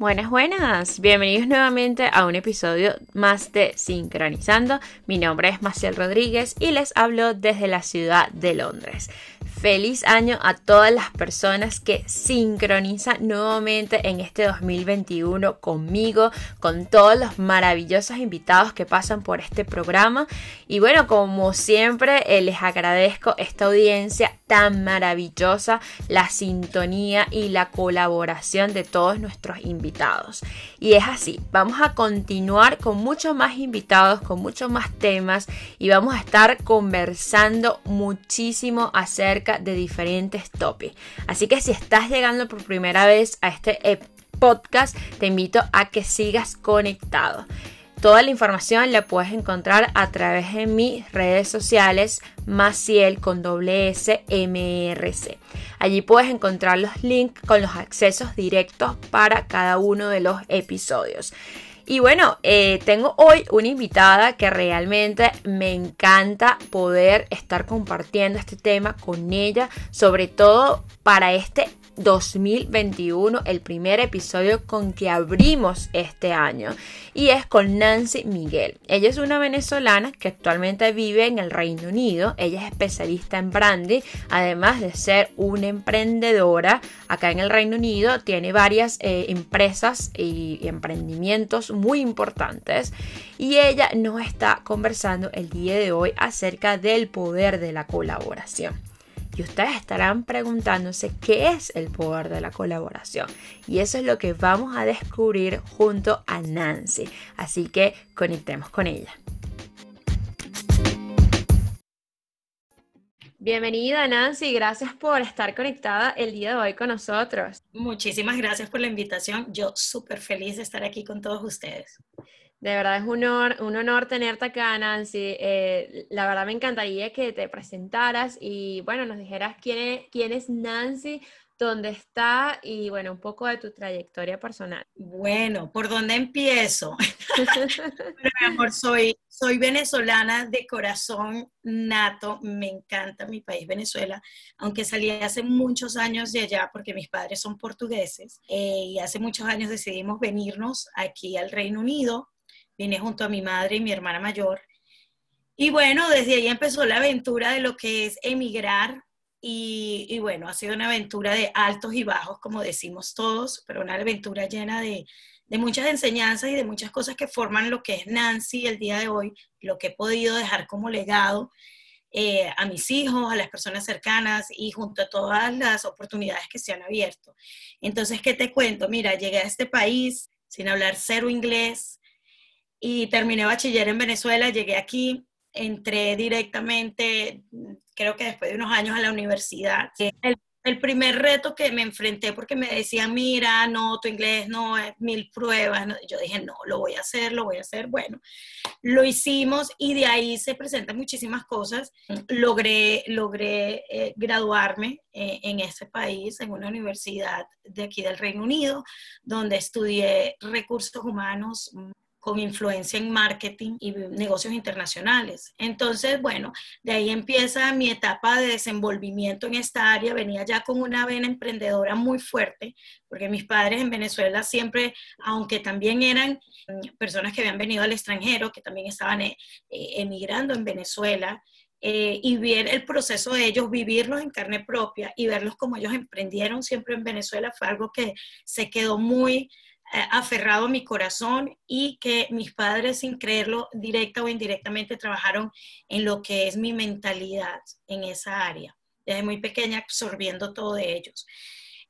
Buenas, buenas. Bienvenidos nuevamente a un episodio más de Sincronizando. Mi nombre es Maciel Rodríguez y les hablo desde la ciudad de Londres. Feliz año a todas las personas que sincronizan nuevamente en este 2021 conmigo, con todos los maravillosos invitados que pasan por este programa. Y bueno, como siempre, eh, les agradezco esta audiencia tan maravillosa, la sintonía y la colaboración de todos nuestros invitados. Y es así, vamos a continuar con muchos más invitados, con muchos más temas y vamos a estar conversando muchísimo acerca de diferentes topics. Así que si estás llegando por primera vez a este podcast, te invito a que sigas conectado. Toda la información la puedes encontrar a través de mis redes sociales Maciel con doble S MRC. Allí puedes encontrar los links con los accesos directos para cada uno de los episodios. Y bueno, eh, tengo hoy una invitada que realmente me encanta poder estar compartiendo este tema con ella, sobre todo para este 2021, el primer episodio con que abrimos este año. Y es con Nancy Miguel. Ella es una venezolana que actualmente vive en el Reino Unido. Ella es especialista en branding, además de ser una emprendedora. Acá en el Reino Unido tiene varias eh, empresas y emprendimientos muy importantes. Y ella nos está conversando el día de hoy acerca del poder de la colaboración. Ustedes estarán preguntándose qué es el poder de la colaboración. Y eso es lo que vamos a descubrir junto a Nancy. Así que conectemos con ella. Bienvenida Nancy, gracias por estar conectada el día de hoy con nosotros. Muchísimas gracias por la invitación. Yo súper feliz de estar aquí con todos ustedes. De verdad es un honor, un honor tenerte acá, Nancy. Eh, la verdad me encantaría que te presentaras y bueno, nos dijeras quién es, quién es Nancy, dónde está y bueno, un poco de tu trayectoria personal. Bueno, ¿por dónde empiezo? mi amor, soy, soy venezolana de corazón nato, me encanta mi país, Venezuela, aunque salí hace muchos años de allá porque mis padres son portugueses eh, y hace muchos años decidimos venirnos aquí al Reino Unido vine junto a mi madre y mi hermana mayor. Y bueno, desde ahí empezó la aventura de lo que es emigrar. Y, bueno, ha sido una aventura de altos y bajos, como decimos todos, pero una aventura llena de, muchas enseñanzas y de muchas cosas que forman lo que es Nancy el día de hoy, lo que he podido dejar como legado eh, a mis hijos, a las personas cercanas y junto a todas las oportunidades que se han abierto. Entonces, ¿qué te cuento? Mira, llegué a este país sin hablar cero inglés, y terminé bachiller en Venezuela, llegué aquí, entré directamente, creo que después de unos años a la universidad. El, el primer reto que me enfrenté porque me decían, mira, no, tu inglés no es mil pruebas. Yo dije, no, lo voy a hacer, lo voy a hacer. Bueno, lo hicimos y de ahí se presentan muchísimas cosas. Logré, logré eh, graduarme eh, en ese país, en una universidad de aquí del Reino Unido, donde estudié recursos humanos, con influencia en marketing y negocios internacionales. Entonces, bueno, de ahí empieza mi etapa de desenvolvimiento en esta área. Venía ya con una vena emprendedora muy fuerte, porque mis padres en Venezuela siempre, aunque también eran personas que habían venido al extranjero, que también estaban eh, emigrando en Venezuela, eh, y ver el proceso de ellos, vivirlos en carne propia y verlos como ellos emprendieron siempre en Venezuela fue algo que se quedó muy eh, aferrado a mi corazón y que mis padres, sin creerlo, directa o indirectamente, trabajaron en lo que es mi mentalidad en esa área, desde muy pequeña absorbiendo todo de ellos.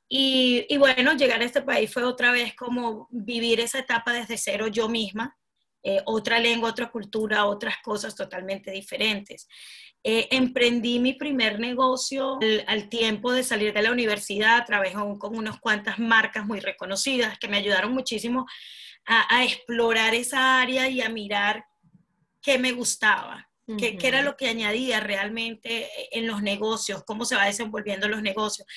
Y, y bueno, llegar a este país fue otra vez como vivir esa etapa desde cero yo misma, eh, otra lengua, otra cultura, otras cosas totalmente diferentes. Eh, emprendí mi primer negocio al, tiempo de salir de la universidad, trabajé con unas cuantas marcas muy reconocidas que me ayudaron muchísimo a, explorar esa área y a mirar qué me gustaba, qué, qué, era lo que añadía realmente en los negocios, cómo se va desenvolviendo los negocios.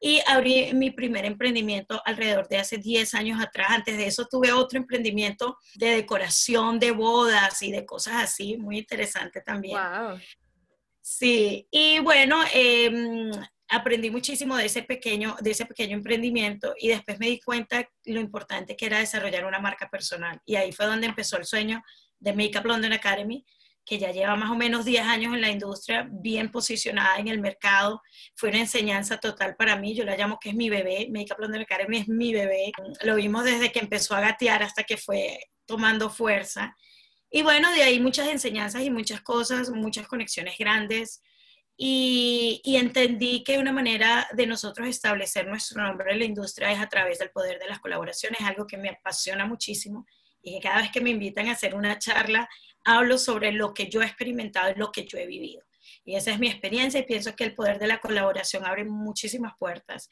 Y abrí mi primer emprendimiento alrededor de hace 10 años atrás. Antes de eso tuve otro emprendimiento de decoración de bodas y de cosas así, muy interesante también. Wow. Sí, y bueno, em, aprendí muchísimo de ese pequeño, de ese pequeño emprendimiento y después me di cuenta lo importante que era desarrollar una marca personal. Y ahí fue donde empezó el sueño de Makeup London Academy, que ya lleva más o menos 10 años en la industria, bien posicionada en el mercado. Fue una enseñanza total para mí, yo la llamo que es mi bebé, Makeup London Academy es mi bebé. Lo vimos desde que empezó a gatear hasta que fue tomando fuerza. Y bueno, de ahí muchas enseñanzas y muchas cosas, muchas conexiones grandes. Y, entendí que una manera de nosotros establecer nuestro nombre en la industria es a través del poder de las colaboraciones, algo que me apasiona muchísimo y que cada vez que me invitan a hacer una charla, hablo sobre lo que yo he experimentado y lo que yo he vivido. Y esa es mi experiencia y pienso que el poder de la colaboración abre muchísimas puertas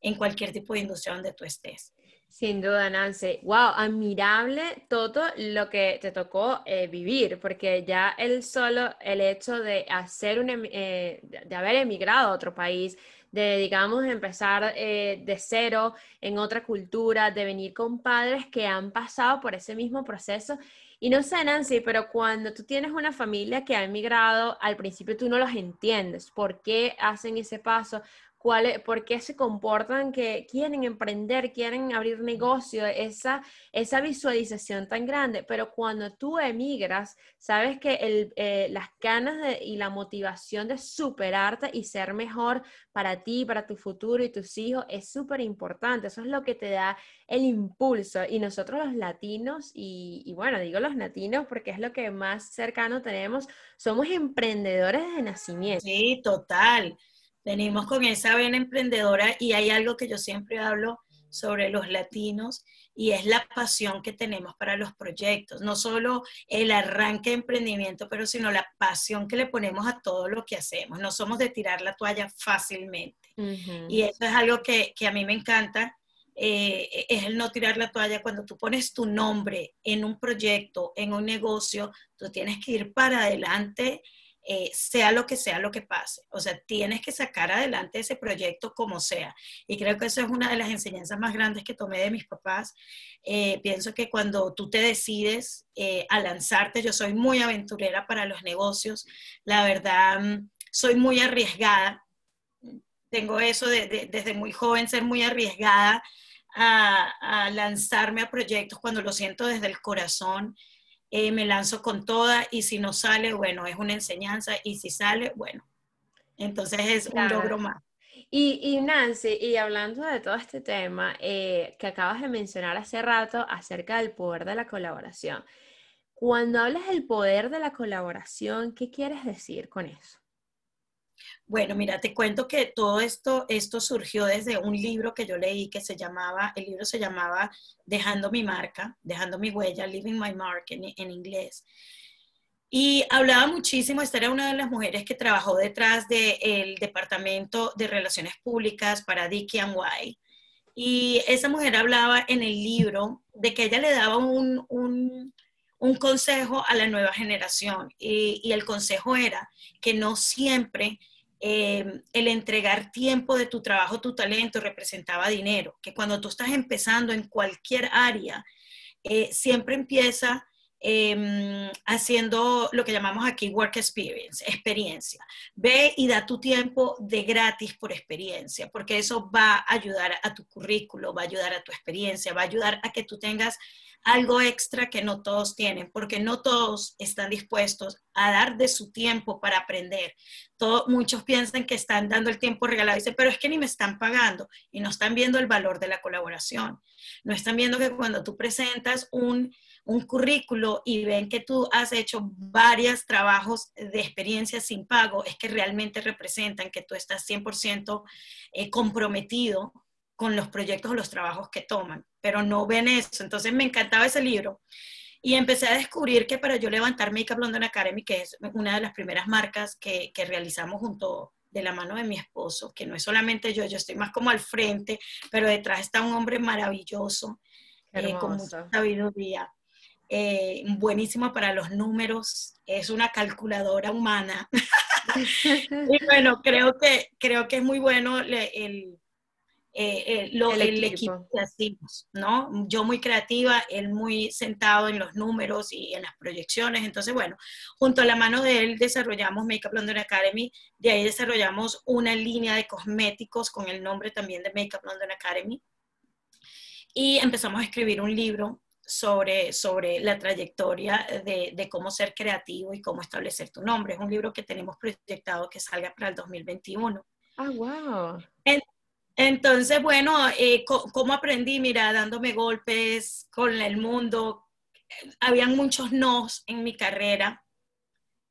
en cualquier tipo de industria donde tú estés. Sin duda, Nancy. Wow, admirable todo lo que te tocó eh, vivir, porque ya el solo, el hecho de hacer un, eh, de haber emigrado a otro país, de, digamos, empezar eh, de cero en otra cultura, de venir con padres que han pasado por ese mismo proceso. Y no sé, Nancy, pero cuando tú tienes una familia que ha emigrado, al principio tú no los entiendes, por qué hacen ese paso, por qué se comportan que quieren emprender, quieren abrir negocio, esa, esa visualización tan grande. Pero cuando tú emigras, sabes que el, eh, las ganas y la motivación de superarte y ser mejor para ti, para tu futuro y tus hijos es súper importante. Eso es lo que te da el impulso. Y nosotros los latinos, y, y bueno, digo los latinos porque es lo que más cercano tenemos, somos emprendedores de nacimiento. Sí, total. Venimos con esa vena emprendedora y hay algo que yo siempre hablo sobre los latinos y es la pasión que tenemos para los proyectos, no solo el arranque de emprendimiento, pero sino la pasión que le ponemos a todo lo que hacemos. No somos de tirar la toalla fácilmente. Y eso es algo que, a mí me encanta, eh, es el no tirar la toalla. Cuando tú pones tu nombre en un proyecto, en un negocio, tú tienes que ir para adelante eh, sea lo que sea lo que pase. O sea, tienes que sacar adelante ese proyecto como sea. Y creo que eso es una de las enseñanzas más grandes que tomé de mis papás. Eh, pienso que cuando tú te decides eh, a lanzarte, yo soy muy aventurera para los negocios. La verdad, mm, soy muy arriesgada. Tengo eso de, desde muy joven, ser muy arriesgada a lanzarme a proyectos cuando lo siento desde el corazón. Eh, me lanzo con toda y si no sale, bueno, es una enseñanza y si sale, bueno, entonces es un logro más. Y, Nancy, y hablando de todo este tema eh, que acabas de mencionar hace rato acerca del poder de la colaboración, cuando hablas del poder de la colaboración, ¿qué quieres decir con eso? Bueno, mira, te cuento que todo esto, esto surgió desde un libro que yo leí que se llamaba, el libro se llamaba Dejando mi marca, Dejando mi huella, Leaving My Mark en, inglés. Y hablaba muchísimo, esta era una de las mujeres que trabajó detrás del Departamento de Relaciones Públicas para Dickie and White. Y esa mujer hablaba en el libro de que ella le daba un, un, un consejo a la nueva generación. Y, el consejo era que no siempre eh, el entregar tiempo de tu trabajo, tu talento, representaba dinero, que cuando tú estás empezando en cualquier área, eh, siempre empieza em, haciendo lo que llamamos aquí work experience, experiencia. Ve y da tu tiempo de gratis por experiencia, porque eso va a ayudar a tu currículo, va a ayudar a tu experiencia, va a ayudar a que tú tengas algo extra que no todos tienen, porque no todos están dispuestos a dar de su tiempo para aprender. muchos piensan que están dando el tiempo regalado y dicen, pero es que ni me están pagando y no están viendo el valor de la colaboración. No están viendo que cuando tú presentas un, un currículo y ven que tú has hecho varios trabajos de experiencia sin pago, es que realmente representan que tú estás 100% eh, comprometido con los proyectos o los trabajos que toman, pero no ven eso. Entonces me encantaba ese libro. Y empecé a descubrir que para yo levantar Makeup London Academy, que es una de las primeras marcas que, que realizamos junto de la mano de mi esposo, que no es solamente yo, yo estoy más como al frente, pero detrás está un hombre maravilloso, eh, con mucha sabiduría, eh, buenísimo para los números, es una calculadora humana. y bueno, creo que, creo que es muy bueno el, eh, eh, el, equipo. que hacemos, ¿no? Yo muy creativa, él muy sentado en los números y en las proyecciones. Entonces, bueno, junto a la mano de él desarrollamos Makeup London Academy, de ahí desarrollamos una línea de cosméticos con el nombre también de Makeup London Academy. Y empezamos a escribir un libro sobre, sobre la trayectoria de, de, cómo ser creativo y cómo establecer tu nombre. Es un libro que tenemos proyectado que salga para el 2021. Ah, wow. Entonces, bueno, eh, ¿cómo aprendí? Mira, dándome golpes con el mundo. Habían muchos nos en mi carrera.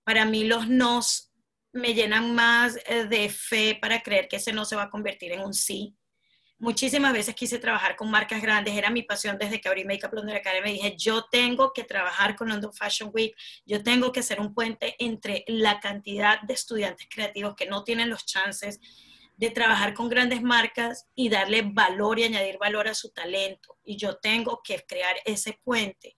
Para mí los nos me llenan más eh, de fe para creer que ese no se va a convertir en un sí. Muchísimas veces quise trabajar con marcas grandes, era mi pasión desde que abrí Makeup London Academy. Dije, yo tengo que trabajar con London Fashion Week, yo tengo que ser un puente entre la cantidad de estudiantes creativos que no tienen los chances de trabajar con grandes marcas y darle valor y añadir valor a su talento. Y yo tengo que crear ese puente.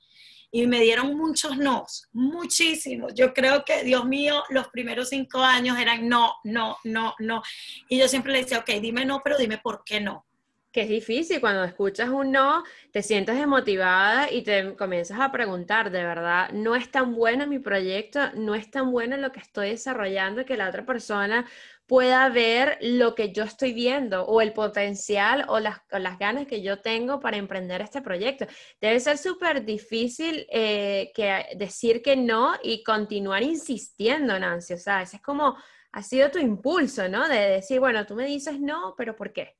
Y me dieron muchos nos, muchísimos. Yo creo que, Dios mío, los primeros cinco años eran no, no, no, no. Y yo siempre le decía, ok, dime no, pero dime por qué no que es difícil cuando escuchas un no, te sientes desmotivada y te comienzas a preguntar, de verdad, no es tan bueno mi proyecto, no es tan bueno lo que estoy desarrollando que la otra persona pueda ver lo que yo estoy viendo o el potencial o las, ganas que yo tengo para emprender este proyecto. Debe ser súper difícil eh, que decir que no y continuar insistiendo, Nancy. O sea, ese es como, ha sido tu impulso, ¿no? De decir, bueno, tú me dices no, pero ¿por qué?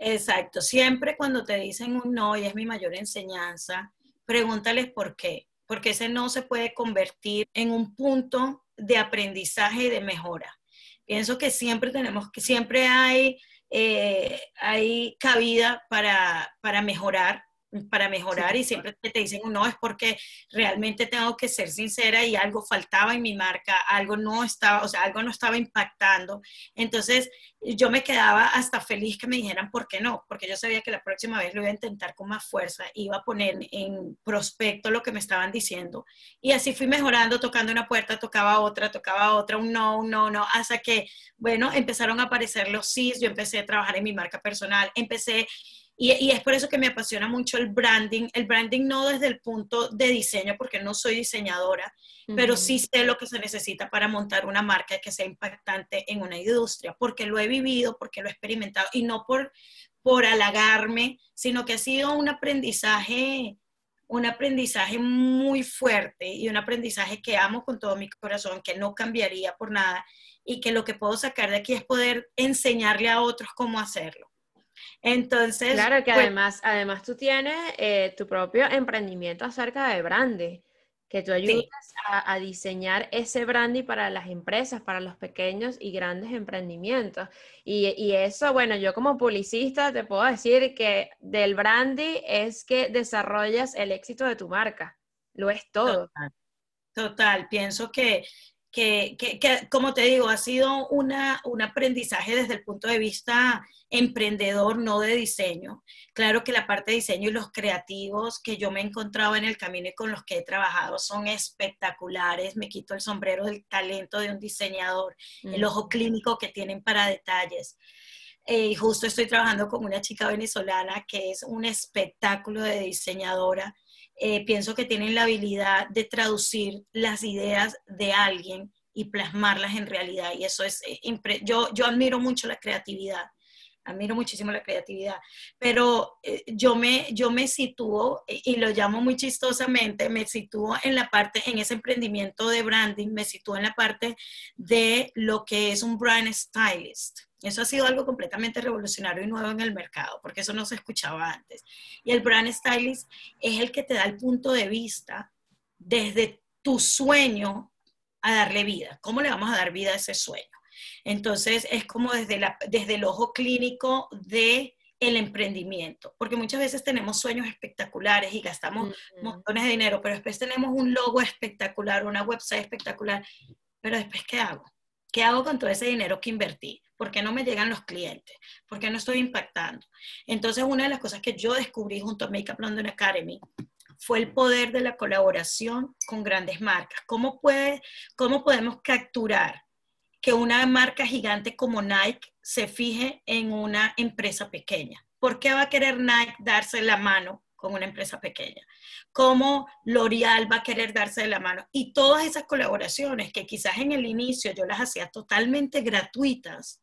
Exacto. Siempre cuando te dicen un no, y es mi mayor enseñanza, pregúntales por qué. Porque ese no se puede convertir en un punto de aprendizaje y de mejora. Pienso que siempre tenemos, que siempre hay, eh, hay cabida para, para mejorar, para mejorar y siempre te dicen no es porque realmente tengo que ser sincera y algo faltaba en mi marca, algo no estaba, o sea, algo no estaba impactando. Entonces yo me quedaba hasta feliz que me dijeran por qué no, porque yo sabía que la próxima vez lo iba a intentar con más fuerza, iba a poner en prospecto lo que me estaban diciendo. Y así fui mejorando, tocando una puerta, tocaba otra, tocaba otra, un no, un no, no, hasta que, bueno, empezaron a aparecer los sí, yo empecé a trabajar en mi marca personal, empecé y, es por eso que me apasiona mucho el branding. El branding no desde el punto de diseño, porque no soy diseñadora, pero sí sé lo que se necesita para montar una marca que sea impactante en una industria, porque lo he vivido, porque lo he experimentado, y no por, por halagarme, sino que ha sido un aprendizaje, un aprendizaje muy fuerte y un aprendizaje que amo con todo mi corazón, que no cambiaría por nada, y que lo que puedo sacar de aquí es poder enseñarle a otros cómo hacerlo. Entonces. Claro que pues además, además tú tienes eh, tu propio emprendimiento acerca de branding, que tú ayudas a, diseñar ese branding para las empresas, para los pequeños y grandes emprendimientos. Y, eso, bueno, yo como publicista te puedo decir que del branding es que desarrollas el éxito de tu marca. Lo es todo. total. Pienso que que, que, como te digo, ha sido una, un aprendizaje desde el punto de vista emprendedor, no de diseño. Claro que la parte de diseño y los creativos que yo me he encontrado en el camino y con los que he trabajado son espectaculares. Me quito el sombrero del talento de un diseñador, el ojo clínico que tienen para detalles. Eh, y justo estoy trabajando con una chica venezolana que es un espectáculo de diseñadora eh, pienso que tienen la habilidad de traducir las ideas de alguien y plasmarlas en realidad. Y eso es, eh, yo, yo admiro mucho la creatividad, admiro muchísimo la creatividad, pero eh, yo, me, yo me sitúo, y lo llamo muy chistosamente, me sitúo en la parte, en ese emprendimiento de branding, me sitúo en la parte de lo que es un brand stylist. Eso ha sido algo completamente revolucionario y nuevo en el mercado, porque eso no se escuchaba antes. Y el brand stylist es el que te da el punto de vista desde tu sueño a darle vida. ¿Cómo le vamos a dar vida a ese sueño? Entonces es como desde, la, desde el ojo clínico de el emprendimiento, porque muchas veces tenemos sueños espectaculares y gastamos montones de dinero, pero después tenemos un logo espectacular, una website espectacular, pero después ¿qué hago? ¿Qué hago con todo ese dinero que invertí? ¿Por qué no me llegan los clientes? ¿Por qué no estoy impactando? Entonces, una de las cosas que yo descubrí junto a Makeup London Academy fue el poder de la colaboración con grandes marcas. ¿Cómo, puede, cómo podemos capturar que una marca gigante como Nike se fije en una empresa pequeña. ¿Por qué va a querer Nike darse la mano con una empresa pequeña? ¿Cómo L'Oreal va a querer darse la mano? Y todas esas colaboraciones que quizás en el inicio yo las hacía totalmente gratuitas,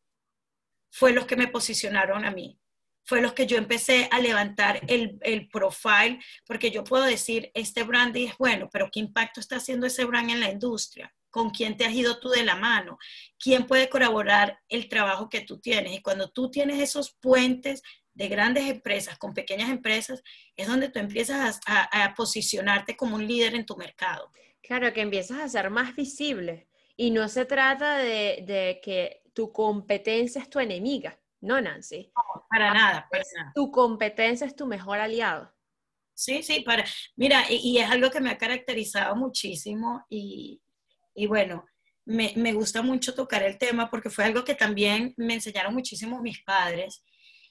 fue los que me posicionaron a mí. Fue los que yo empecé a levantar el, el profile, porque yo puedo decir, este brand es bueno, pero ¿qué impacto está haciendo ese brand en la industria? con quién te has ido tú de la mano, quién puede colaborar el trabajo que tú tienes. Y cuando tú tienes esos puentes de grandes empresas con pequeñas empresas, es donde tú empiezas a, posicionarte como un líder en tu mercado. Claro, que empiezas a ser más visible. Y no se trata de, que tu competencia es tu enemiga, ¿no, Nancy? No, para nada, para nada. Tu competencia es tu mejor aliado. Sí, sí, para. Mira, y es algo que me ha caracterizado muchísimo y, y bueno, me, me, gusta mucho tocar el tema porque fue algo que también me enseñaron muchísimo mis padres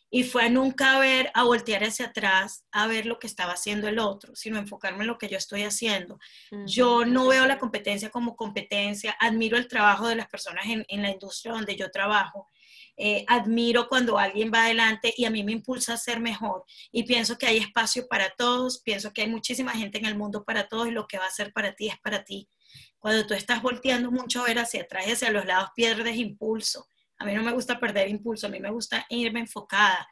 y fue nunca ver, a voltear hacia atrás, a ver lo que estaba haciendo el otro, sino enfocarme en lo que yo estoy haciendo. Yo no veo la competencia como competencia, admiro el trabajo de las personas en, en la industria donde yo trabajo. Eh, admiro cuando alguien va adelante y a mí me impulsa a ser mejor. Y pienso que hay espacio para todos, pienso que hay muchísima gente en el mundo para todos y lo que va a ser para ti es para ti. Cuando tú estás volteando mucho a ver hacia atrás y hacia los lados, pierdes impulso. A mí no me gusta perder impulso, a mí me gusta irme enfocada.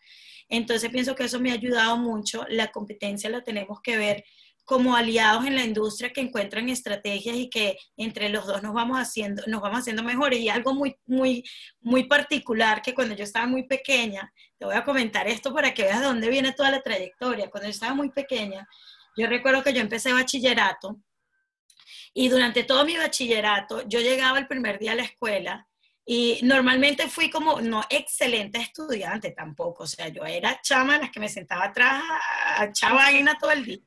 Entonces pienso que eso me ha ayudado mucho. La competencia la tenemos que ver como aliados en la industria que encuentran estrategias y que entre los dos nos vamos haciendo, nos vamos haciendo mejores. Y algo muy, muy, muy particular que cuando yo estaba muy pequeña, te voy a comentar esto para que veas de dónde viene toda la trayectoria. Cuando yo estaba muy pequeña, yo recuerdo que yo empecé bachillerato y durante todo mi bachillerato, yo llegaba el primer día a la escuela y normalmente fui como, no excelente estudiante tampoco, o sea, yo era chama en las que me sentaba atrás a chavaina todo el día,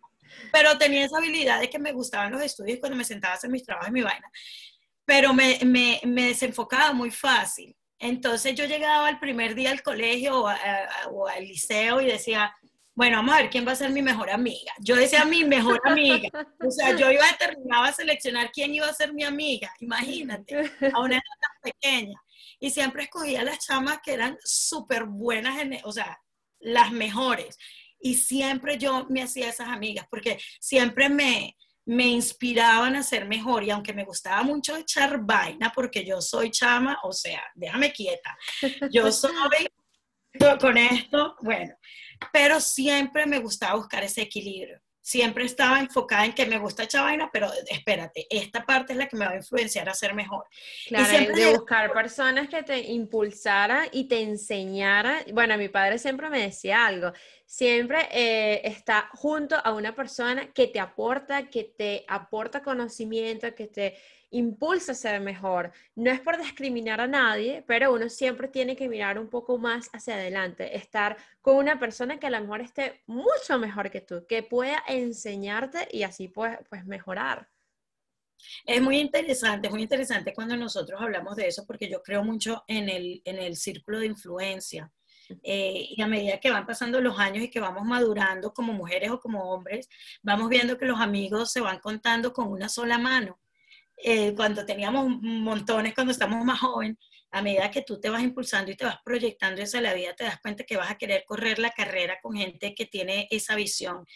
pero tenía esa habilidad de que me gustaban los estudios cuando me sentaba a hacer mis trabajos y mi vaina, pero me, me, me desenfocaba muy fácil. Entonces yo llegaba el primer día al colegio o, o al liceo y decía, bueno, vamos a ver quién va a ser mi mejor amiga. Yo decía mi mejor amiga. O sea, yo iba a terminar a seleccionar quién iba a ser mi amiga. Imagínate, a una edad tan pequeña. Y siempre escogía las chamas que eran súper buenas, en, o sea, las mejores. Y siempre yo me hacía esas amigas, porque siempre me, me inspiraban a ser mejor. Y aunque me gustaba mucho echar vaina, porque yo soy chama, o sea, déjame quieta. Yo soy con esto, bueno, pero siempre me gustaba buscar ese equilibrio. Siempre estaba enfocada en que me gusta esta vaina, pero espérate, esta parte es la que me va a influenciar a ser mejor. Claro, de buscar personas que te impulsaran y te enseñaran. Bueno, mi padre siempre me decía algo, siempre eh, está junto a una persona que te aporta, que te aporta conocimiento, que te impulsa a ser mejor. No es por discriminar a nadie, pero uno siempre tiene que mirar un poco más hacia adelante, estar con una persona que a lo mejor esté mucho mejor que tú, que pueda enseñarte y así pues, pues mejorar. Es muy interesante, es muy interesante cuando nosotros hablamos de eso, porque yo creo mucho en el, en el círculo de influencia. Eh, y a medida que van pasando los años y que vamos madurando como mujeres o como hombres, vamos viendo que los amigos se van contando con una sola mano. Eh, cuando teníamos montones, cuando estamos más jóvenes, a medida que tú te vas impulsando y te vas proyectando hacia la vida, te das cuenta que vas a querer correr la carrera con gente que tiene esa visión,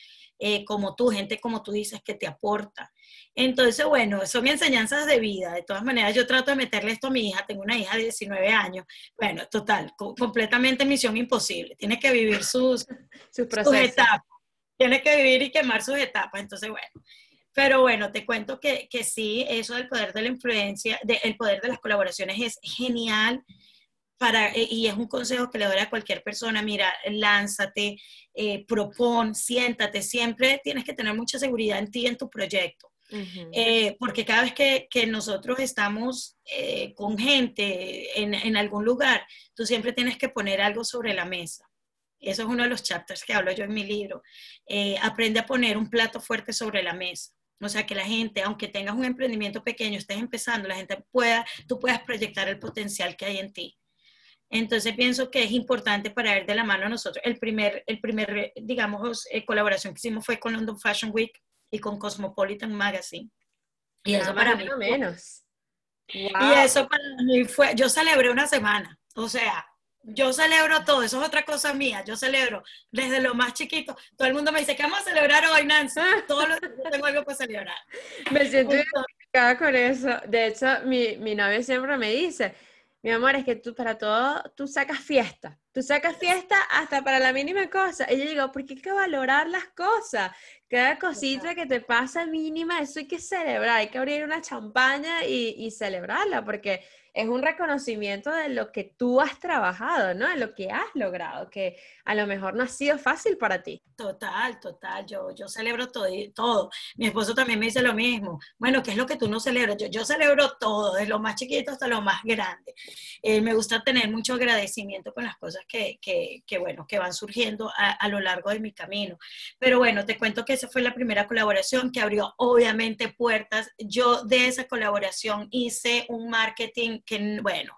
eh, como tú, gente como tú dices, que te aporta. Entonces, bueno, son mis enseñanzas de vida. De todas maneras, yo trato de meterle esto a mi hija. Tengo una hija de 19 años. Bueno, total, completamente misión imposible. Tiene que vivir sus, sus, sus etapas. Tiene que vivir y quemar sus etapas. Entonces, bueno, pero bueno, te cuento que, que sí, eso del poder de la influencia, el poder de las colaboraciones es genial. Para, eh, y es un consejo que le doy a cualquier persona, mira, lánzate, eh, propon, siéntate, siempre tienes que tener mucha seguridad en ti, en tu proyecto. Eh, porque cada vez que, que nosotros estamos eh, con gente en, en, algún lugar, tú siempre tienes que poner algo sobre la mesa. Eso es uno de los chapters que hablo yo en mi libro. aprende a poner un plato fuerte sobre la mesa. O sea, que la gente, aunque tengas un emprendimiento pequeño, estés empezando, la gente pueda, tú puedas proyectar el potencial que hay en ti. Entonces pienso que es importante para ir de la mano a nosotros. El primer, el primer digamos, eh, colaboración que hicimos fue con London Fashion Week y con Cosmopolitan Magazine. Y eso para mí... Menos. Y eso para mí fue, yo celebré una semana, o sea, yo celebro todo, eso es otra cosa mía, yo celebro desde lo más chiquito. Todo el mundo me dice, ¿qué vamos a celebrar hoy, Nancy? Todo lo tengo algo para celebrar. Me siento identificada con eso. De hecho, mi, mi novio siempre me dice, mi amor, es que tú para todo, tú sacas fiesta. Tú sacas fiesta hasta para la mínima cosa. Y yo digo, ¿por qué hay que valorar las cosas? Cada cosita que te pasa mínima, eso hay que celebrar. Hay que abrir una champaña y, y celebrarla, porque es un reconocimiento de lo que tú has trabajado, ¿no? De lo que has logrado, que a lo mejor no ha sido fácil para ti. Total, total. Yo, yo celebro todo, todo. Mi esposo también me dice lo mismo. Bueno, ¿qué es lo que tú no celebras? Yo, yo celebro todo, desde lo más chiquito hasta lo más grande. Eh, me gusta tener mucho agradecimiento con las cosas que, que, que bueno, que van surgiendo a, a, lo largo de mi camino. Pero bueno, te cuento que esa fue la primera colaboración que abrió obviamente puertas. Yo de esa colaboración hice un marketing que, bueno,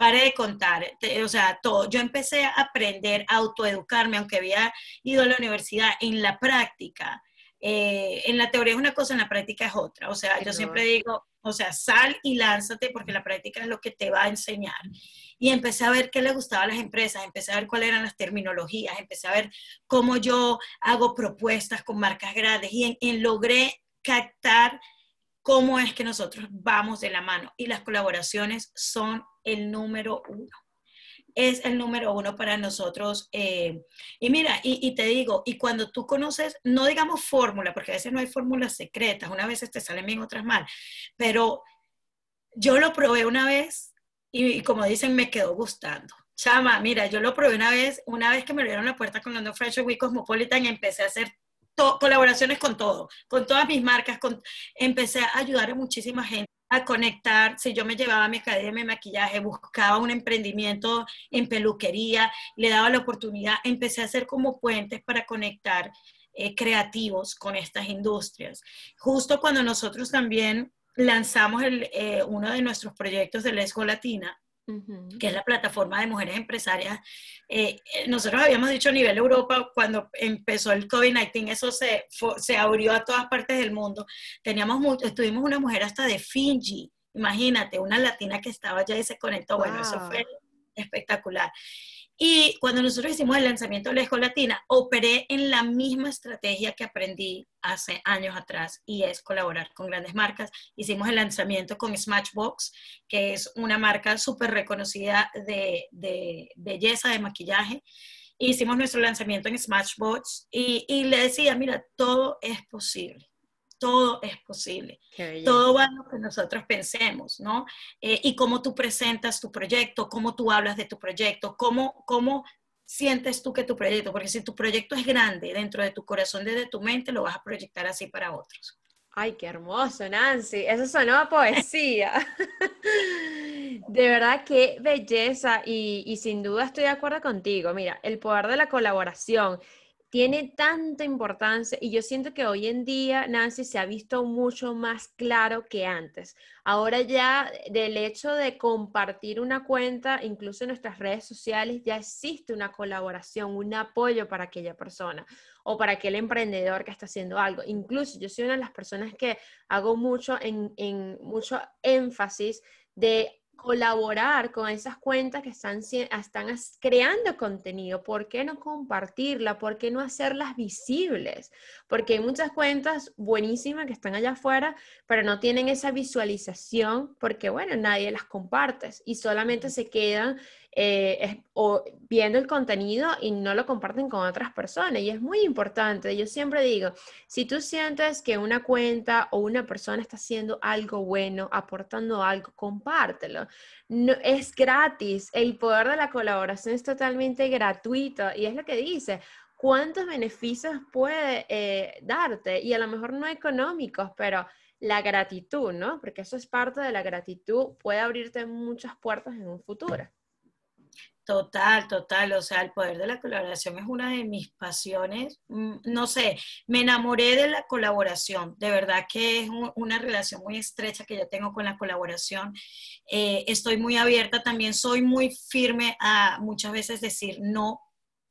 pare de contar, o sea, todo. Yo empecé a aprender a autoeducarme, aunque había ido a la universidad, en la práctica. Eh, en la teoría es una cosa, en la práctica es otra. O sea, yo siempre digo, o sea, sal y lánzate porque la práctica es lo que te va a enseñar. Y empecé a ver qué le gustaba a las empresas, empecé a ver cuáles eran las terminologías, empecé a ver cómo yo hago propuestas con marcas grandes y logré captar cómo es que nosotros vamos de la mano. Y las colaboraciones son el número uno. Es el número uno para nosotros. Eh, y mira, y, te digo, y cuando tú conoces, no digamos fórmula, porque a veces no hay fórmulas secretas, unas veces te salen bien, otras mal, pero yo lo probé una vez y, como dicen, me quedó gustando. Chama, mira, yo lo probé una vez, una vez que me abrieron la puerta con London Fashion Week Cosmopolitan empecé a hacer colaboraciones con todo, con todas mis marcas, con, empecé a ayudar a muchísima gente a conectar, si yo me llevaba mi academia de maquillaje, buscaba un emprendimiento en peluquería, le daba la oportunidad, empecé a hacer como puentes para conectar eh, creativos con estas industrias. Justo cuando nosotros también lanzamos el, eh, uno de nuestros proyectos de la Escuela Latina, que es la plataforma de mujeres empresarias. Eh, eh, nosotros habíamos dicho a nivel Europa, cuando empezó el COVID-19, eso se, se abrió a todas partes del mundo. Teníamos mucho, estuvimos una mujer hasta de Fiji, imagínate, una latina que estaba allá y se conectó. Bueno, eso fue espectacular. Y cuando nosotros hicimos el lanzamiento de la Escuela Latina, operé en la misma estrategia que aprendí hace años atrás y es colaborar con grandes marcas. Hicimos el lanzamiento con Smashbox, que es una marca súper reconocida de, de, belleza, de maquillaje. Hicimos nuestro lanzamiento en Smashbox y, y le decía, mira, todo es posible todo es posible. Todo va a lo que nosotros pensemos, ¿no? Eh, y cómo tú presentas tu proyecto, cómo tú hablas de tu proyecto, cómo, cómo sientes tú que tu proyecto, porque si tu proyecto es grande dentro de tu corazón, desde tu mente, lo vas a proyectar así para otros. Ay, qué hermoso, Nancy. Eso sonó a poesía. de verdad, qué belleza y, y sin duda estoy de acuerdo contigo. Mira, el poder de la colaboración tiene tanta importancia y yo siento que hoy en día, Nancy, se ha visto mucho más claro que antes. Ahora ya del hecho de compartir una cuenta, incluso en nuestras redes sociales, ya existe una colaboración, un apoyo para aquella persona o para aquel emprendedor que está haciendo algo. Incluso yo soy una de las personas que hago mucho en, en mucho énfasis de colaborar con esas cuentas que están, están creando contenido. ¿Por qué no compartirla? ¿Por qué no hacerlas visibles? Porque hay muchas cuentas buenísimas que están allá afuera, pero no tienen esa visualización porque, bueno, nadie las comparte y solamente se quedan eh, o viendo el contenido y no lo comparten con otras personas. Y es muy importante. Yo siempre digo, si tú sientes que una cuenta o una persona está haciendo algo bueno, aportando algo, compártelo. No, es gratis. El poder de la colaboración es totalmente gratuito y es lo que dice. ¿Cuántos beneficios puede eh, darte? Y a lo mejor no económicos, pero la gratitud, ¿no? Porque eso es parte de la gratitud, puede abrirte muchas puertas en un futuro. Total, total. O sea, el poder de la colaboración es una de mis pasiones. Mm, no sé, me enamoré de la colaboración. De verdad que es una relación muy estrecha que yo tengo con la colaboración. Eh, estoy muy abierta también. Soy muy firme a muchas veces decir no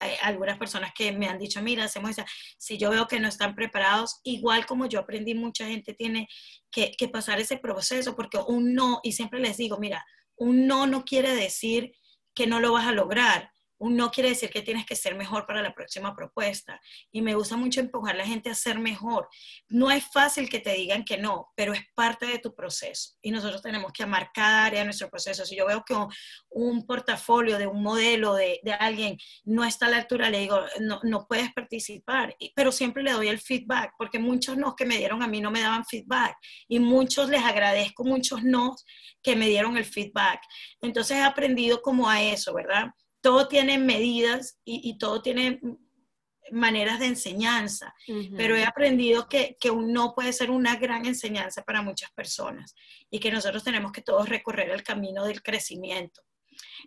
eh, algunas personas que me han dicho, mira, hacemos esa, si yo veo que no están preparados, igual como yo aprendí, mucha gente tiene que, que pasar ese proceso, porque un no, y siempre les digo, mira, un no no quiere decir que no lo vas a lograr un no quiere decir que tienes que ser mejor para la próxima propuesta. Y me gusta mucho empujar a la gente a ser mejor. No es fácil que te digan que no, pero es parte de tu proceso. Y nosotros tenemos que amar cada área de nuestro proceso. Si yo veo que un, portafolio de un modelo de, alguien no está a la altura, le digo, no, no puedes participar. Pero siempre le doy el feedback, porque muchos no que me dieron a mí no me daban feedback. Y muchos les agradezco, muchos no que me dieron el feedback. Entonces he aprendido como a eso, ¿verdad? Todo tiene medidas y, todo tiene maneras de enseñanza, pero he aprendido que, que un no puede ser una gran enseñanza para muchas personas y que nosotros tenemos que todos recorrer el camino del crecimiento.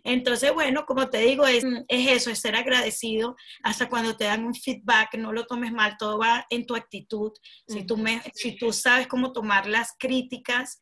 Entonces, bueno, como te digo, es, es, eso, es ser agradecido hasta cuando te dan un feedback, no lo tomes mal, todo va en tu actitud. Si, tú me, si tú sabes cómo tomar las críticas,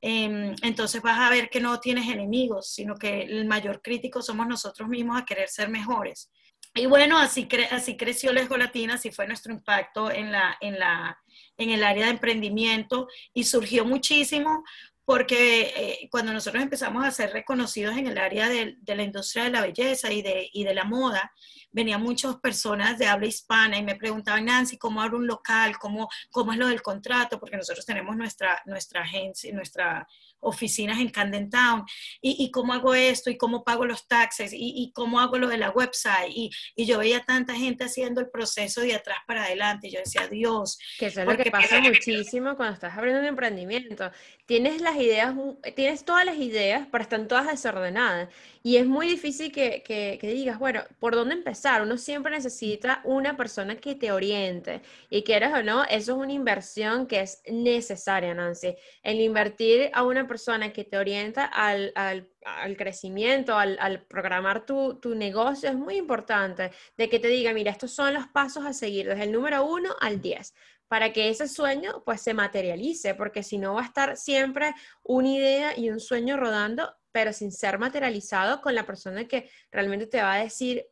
Em, entonces vas a ver que no tienes enemigos, sino que el mayor crítico somos nosotros mismos a querer ser mejores. Y bueno, así, creció Lesgo Latina, así fue nuestro impacto en, la, en, la, en el área de emprendimiento y surgió muchísimo porque eh, cuando nosotros empezamos a ser reconocidos en el área de, la industria de la belleza y de, y de la moda, venían muchas personas de habla hispana y me preguntaban, Nancy, ¿cómo abro un local? ¿Cómo, cómo es lo del contrato? Porque nosotros tenemos nuestra, nuestra agencia, nuestra oficinas en Camden Town, y, cómo hago esto, y cómo pago los taxes, y, cómo hago lo de la website, y, yo veía tanta gente haciendo el proceso de atrás para adelante, y yo decía, Dios. Que eso es lo que pasa muchísimo cuando estás abriendo un emprendimiento. Tienes las ideas, tienes todas las ideas, pero están todas desordenadas, y es muy difícil que, que, que digas, bueno, ¿por dónde empezar? Uno siempre necesita una persona que te oriente, y quieras o no, eso es una inversión que es necesaria, Nancy. El invertir a una persona persona que te orienta al, al, crecimiento, al, programar tu, tu, negocio, es muy importante de que te diga, mira, estos son los pasos a seguir desde el número uno al 10 para que ese sueño pues se materialice, porque si no va a estar siempre una idea y un sueño rodando, pero sin ser materializado con la persona que realmente te va a decir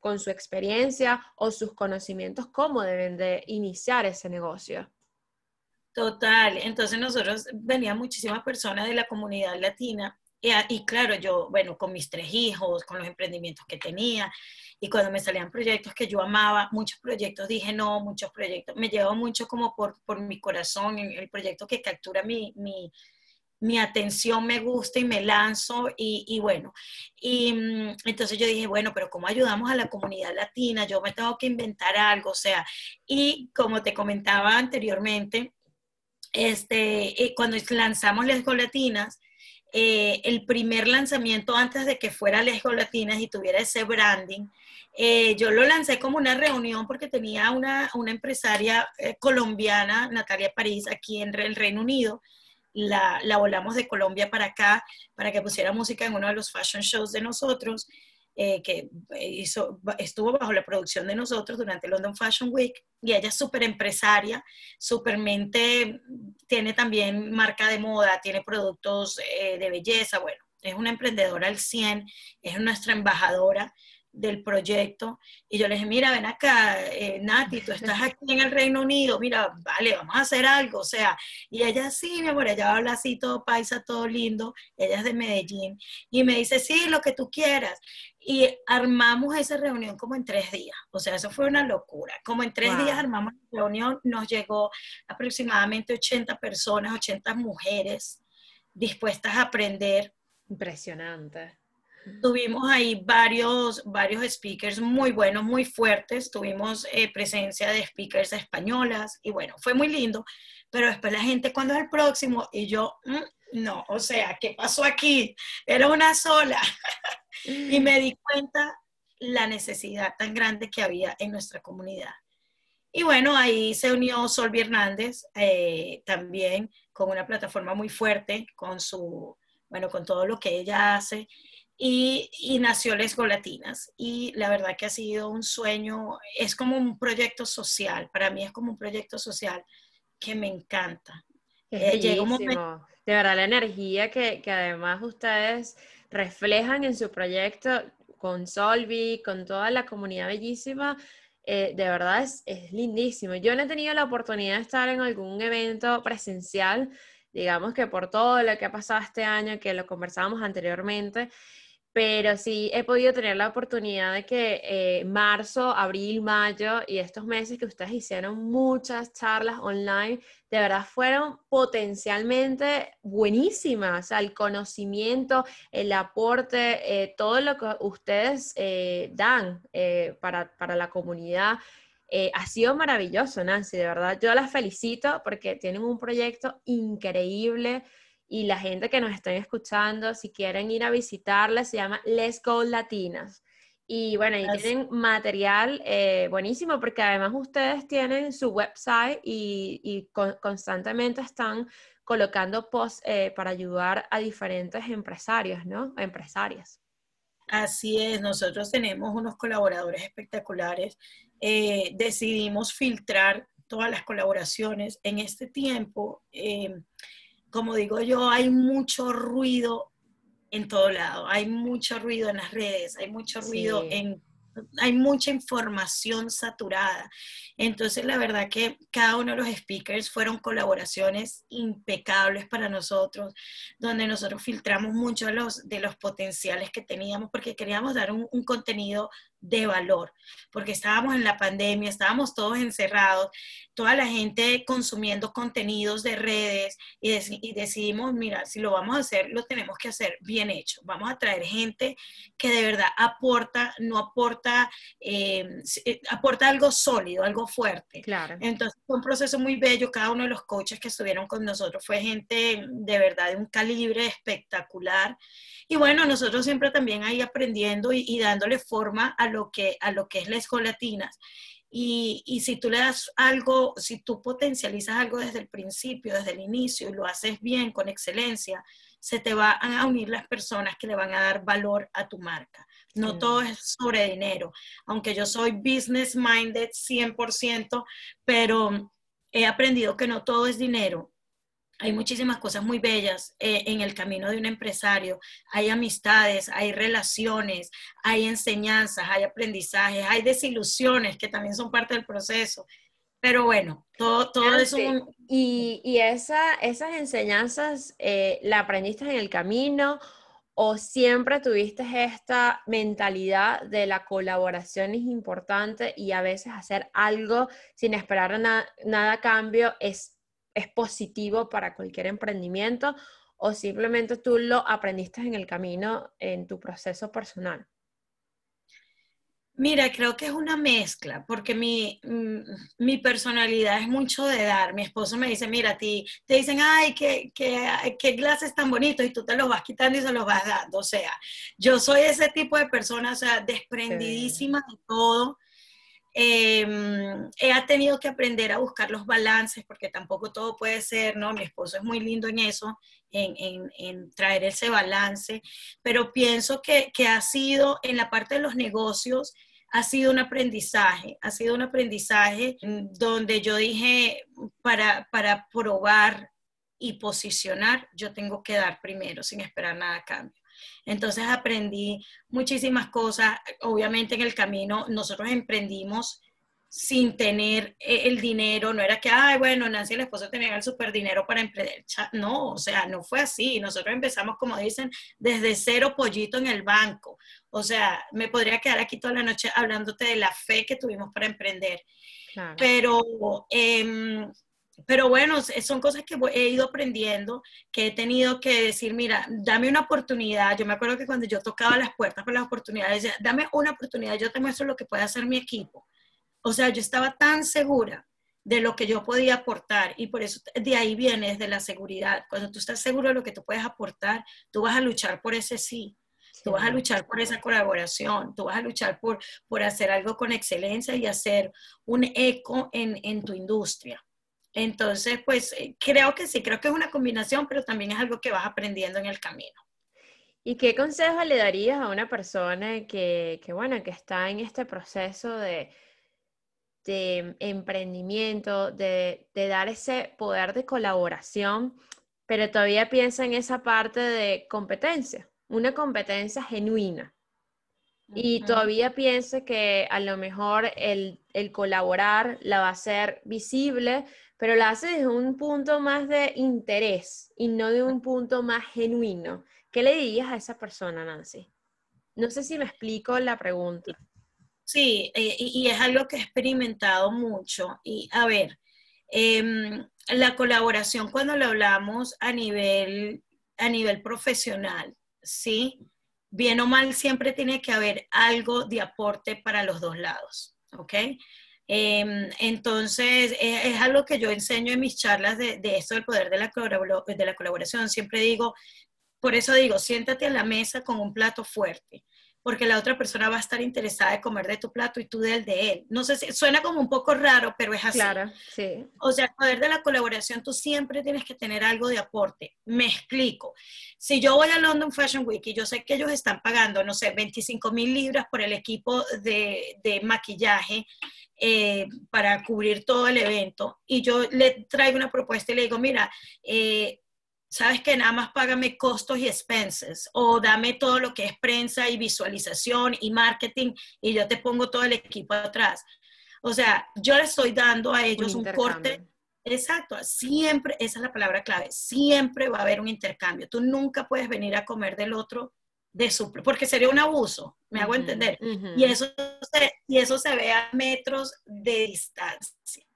con su experiencia o sus conocimientos cómo deben de iniciar ese negocio. Total, entonces nosotros venían muchísimas personas de la comunidad latina y, claro, yo, bueno, con mis tres hijos, con los emprendimientos que tenía y cuando me salían proyectos que yo amaba, muchos proyectos dije no, muchos proyectos, me llevó mucho como por, por mi corazón, el proyecto que captura mi, mi, mi atención me gusta y me lanzo y, y, bueno, y mm, entonces yo dije, bueno, pero ¿cómo ayudamos a la comunidad latina? Yo me tengo que inventar algo, o sea, y como te comentaba anteriormente, este, eh, cuando lanzamos las golatinas, eh, el primer lanzamiento antes de que fuera Les Golatinas y tuviera ese branding, eh, yo lo lancé como una reunión porque tenía una, una empresaria colombiana, Natalia París, aquí en el Reino Unido. La, la volamos de Colombia para acá para que pusiera música en uno de los fashion shows de nosotros. Eh, que hizo, estuvo bajo la producción de nosotros durante London Fashion Week y ella es súper empresaria, súper mente, tiene también marca de moda, tiene productos eh, de belleza, bueno, es una emprendedora al 100, es nuestra embajadora del proyecto. Y yo le dije, mira, ven acá, eh, Nati, tú estás aquí en el Reino Unido, mira, vale, vamos a hacer algo, o sea, y ella sí, mi amor, ella habla así todo paisa, todo lindo, ella es de Medellín, y me dice, sí, lo que tú quieras, y armamos esa reunión como en tres días, o sea, eso fue una locura, como en tres días armamos la reunión, nos llegó aproximadamente 80 personas, 80 mujeres dispuestas a aprender. Impresionante Tuvimos ahí varios, varios speakers muy buenos, muy fuertes. Tuvimos eh, presencia de speakers españolas y bueno, fue muy lindo. Pero después la gente, ¿cuándo es el próximo? Y yo, mm, no, o sea, ¿qué pasó aquí? Era una sola. y me di cuenta la necesidad tan grande que había en nuestra comunidad. Y bueno, ahí se unió Solvi Hernández, eh, también con una plataforma muy fuerte, con su, bueno, con todo lo que ella hace y, nació Les Golatinas. Y la verdad que ha sido un sueño, es como un proyecto social, para mí es como un proyecto social que me encanta. Eh, De verdad, la energía que, que además ustedes reflejan en su proyecto, con Solvi, con toda la comunidad bellísima. Eh, de verdad es, es lindísimo. Yo no he tenido la oportunidad de estar en algún evento presencial, digamos que por todo lo que ha pasado este año, que lo conversábamos anteriormente, pero sí he podido tener la oportunidad de que eh, marzo, abril, mayo y estos meses que ustedes hicieron muchas charlas online, de verdad fueron potencialmente buenísimas. O sea, el conocimiento, el aporte, eh, todo lo que ustedes eh, dan para, para, la comunidad. ha sido maravilloso, Nancy, de verdad. Yo las felicito porque tienen un proyecto increíble y la gente que nos estén escuchando, si quieren ir a visitarla, se llama Let's Go Latinas. Y bueno, ahí tienen material eh, buenísimo porque además ustedes tienen su website y, constantemente están colocando posts eh, para ayudar a diferentes empresarios, ¿no? Empresarias. Así es, nosotros tenemos unos colaboradores espectaculares. Eh, decidimos filtrar todas las colaboraciones en este tiempo como digo yo, hay mucho ruido en todo lado, hay mucho ruido en las redes, hay mucho ruido en hay mucha información saturada. Entonces, la verdad que cada uno de los speakers fueron colaboraciones impecables para nosotros, donde nosotros filtramos muchos de los, de los potenciales que teníamos, porque queríamos dar un, un contenido de valor, porque estábamos en la pandemia, estábamos todos encerrados, toda la gente consumiendo contenidos de redes y, decidimos, mira, si lo vamos a hacer, lo tenemos que hacer bien hecho. Vamos a traer gente que de verdad aporta, no aporta, eh, eh, aporta algo sólido, algo fuerte. Claro. Entonces fue un proceso muy bello. Cada uno de los coaches que estuvieron con nosotros fue gente de verdad de un calibre espectacular. Y bueno, nosotros siempre también ahí aprendiendo y, y dándole forma a lo que, a lo que es la escolatinas. Y, y, si tú le das algo, si tú potencializas algo desde el principio, desde el inicio, y lo haces bien, con excelencia, se te van a unir las personas que le van a dar valor a tu marca. No todo es sobre dinero, aunque yo soy business minded 100%, pero he aprendido que no todo es dinero hay muchísimas cosas muy bellas eh, en el camino de un empresario. Hay amistades, hay relaciones, hay enseñanzas, hay aprendizajes, hay desilusiones que también son parte del proceso. Pero bueno, todo, todo eso. Y, y esa, esas enseñanzas, eh, ¿la aprendiste en el camino o siempre tuviste esta mentalidad de la colaboración es importante y a veces hacer algo sin esperar nada a cambio es es positivo para cualquier emprendimiento o simplemente tú lo aprendiste en el camino en tu proceso personal? Mira, creo que es una mezcla, porque mi, mm, mi, personalidad es mucho de dar. Mi esposo me dice, mira, a ti te dicen, ay, qué, qué, qué glases tan bonitos, y tú te los vas quitando y se los vas dando. O sea, yo soy ese tipo de persona, o sea, desprendidísima de todo. Eh, he tenido que aprender a buscar los balances porque tampoco todo puede ser, ¿no? Mi esposo es muy lindo en eso, en, traer ese balance, pero pienso que, ha sido en la parte de los negocios, ha sido un aprendizaje, ha sido un aprendizaje donde yo dije, para, para probar y posicionar, yo tengo que dar primero sin esperar nada a cambio. Entonces aprendí muchísimas cosas. Obviamente en el camino nosotros emprendimos sin tener eh, el dinero, no era que, ay, bueno, Nancy y el esposo tenían el super dinero para emprender. No, o sea, no fue así. Nosotros empezamos, como dicen, desde cero pollito en el banco. O sea, me podría quedar aquí toda la noche hablándote de la fe que tuvimos para emprender. Pero eh, pero bueno, son cosas que he ido aprendiendo, que he tenido que decir, mira, dame una oportunidad. Yo me acuerdo que cuando yo tocaba las puertas para las oportunidades, decía, dame una oportunidad, yo te muestro lo que puede hacer mi equipo. O sea, yo estaba tan segura de lo que yo podía aportar y por eso de ahí viene de la seguridad. Cuando tú estás seguro de lo que tú puedes aportar, tú vas a luchar por ese sí. Tú vas a luchar por esa colaboración, tú vas a luchar por, por hacer algo con excelencia y hacer un eco en, en tu industria. Entonces, pues eh, creo que sí, creo que es una combinación, pero también es algo que vas aprendiendo en el camino. ¿Y qué consejo le darías a una persona que, bueno, que está en este proceso de, de emprendimiento, de, de, dar ese poder de colaboración, pero todavía piensa en esa parte de competencia, una competencia genuina? y todavía piense que a lo mejor el, el, colaborar la va a ser visible, pero la hace desde un punto más de interés y no de un punto más genuino. ¿Qué le dirías a esa persona, Nancy? No sé si me explico la pregunta. Sí, eh, y, es algo que he experimentado mucho. Y a ver, em, la colaboración cuando lo hablamos a nivel, a nivel profesional, ¿sí? Bien o mal, siempre tiene que haber algo de aporte para los dos lados, ¿ok? Em, entonces, es, es, algo que yo enseño en mis charlas de, de esto del poder de la, de la colaboración. Siempre digo, por eso digo, siéntate a la mesa con un plato fuerte porque la otra persona va a estar interesada en comer de tu plato y tú del de él. No sé si suena como un poco raro, pero es así. Claro, sí. O sea, el poder de la colaboración, tú siempre tienes que tener algo de aporte. Me explico. Si yo voy a London Fashion Week y yo sé que ellos están pagando, no sé, 25 mil libras por el equipo de, de maquillaje, eh, para cubrir todo el evento y yo le traigo una propuesta y le digo, mira, eh, sabes que nada más págame costos y expenses o dame todo lo que es prensa y visualización y marketing y yo te pongo todo el equipo atrás. O sea, yo le estoy dando a ellos un, corte. Exacto, siempre, esa es la palabra clave, siempre va a haber un intercambio. Tú nunca puedes venir a comer del otro de su, porque sería un abuso, me hago entender. y, eso y eso se ve a metros de distancia.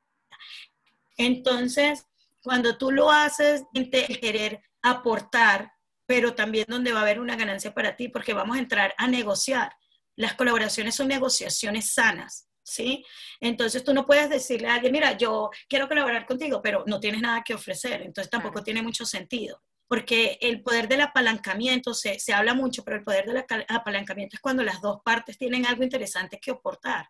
Entonces, cuando tú lo haces, el querer aportar, pero también donde va a haber una ganancia para ti, porque vamos a entrar a negociar. Las colaboraciones son negociaciones sanas, ¿sí? Entonces tú no puedes decirle a alguien, mira, yo quiero colaborar contigo, pero no tienes nada que ofrecer, entonces tampoco tiene mucho sentido porque el poder del apalancamiento se, se, habla mucho, pero el poder del apalancamiento es cuando las dos partes tienen algo interesante que aportar.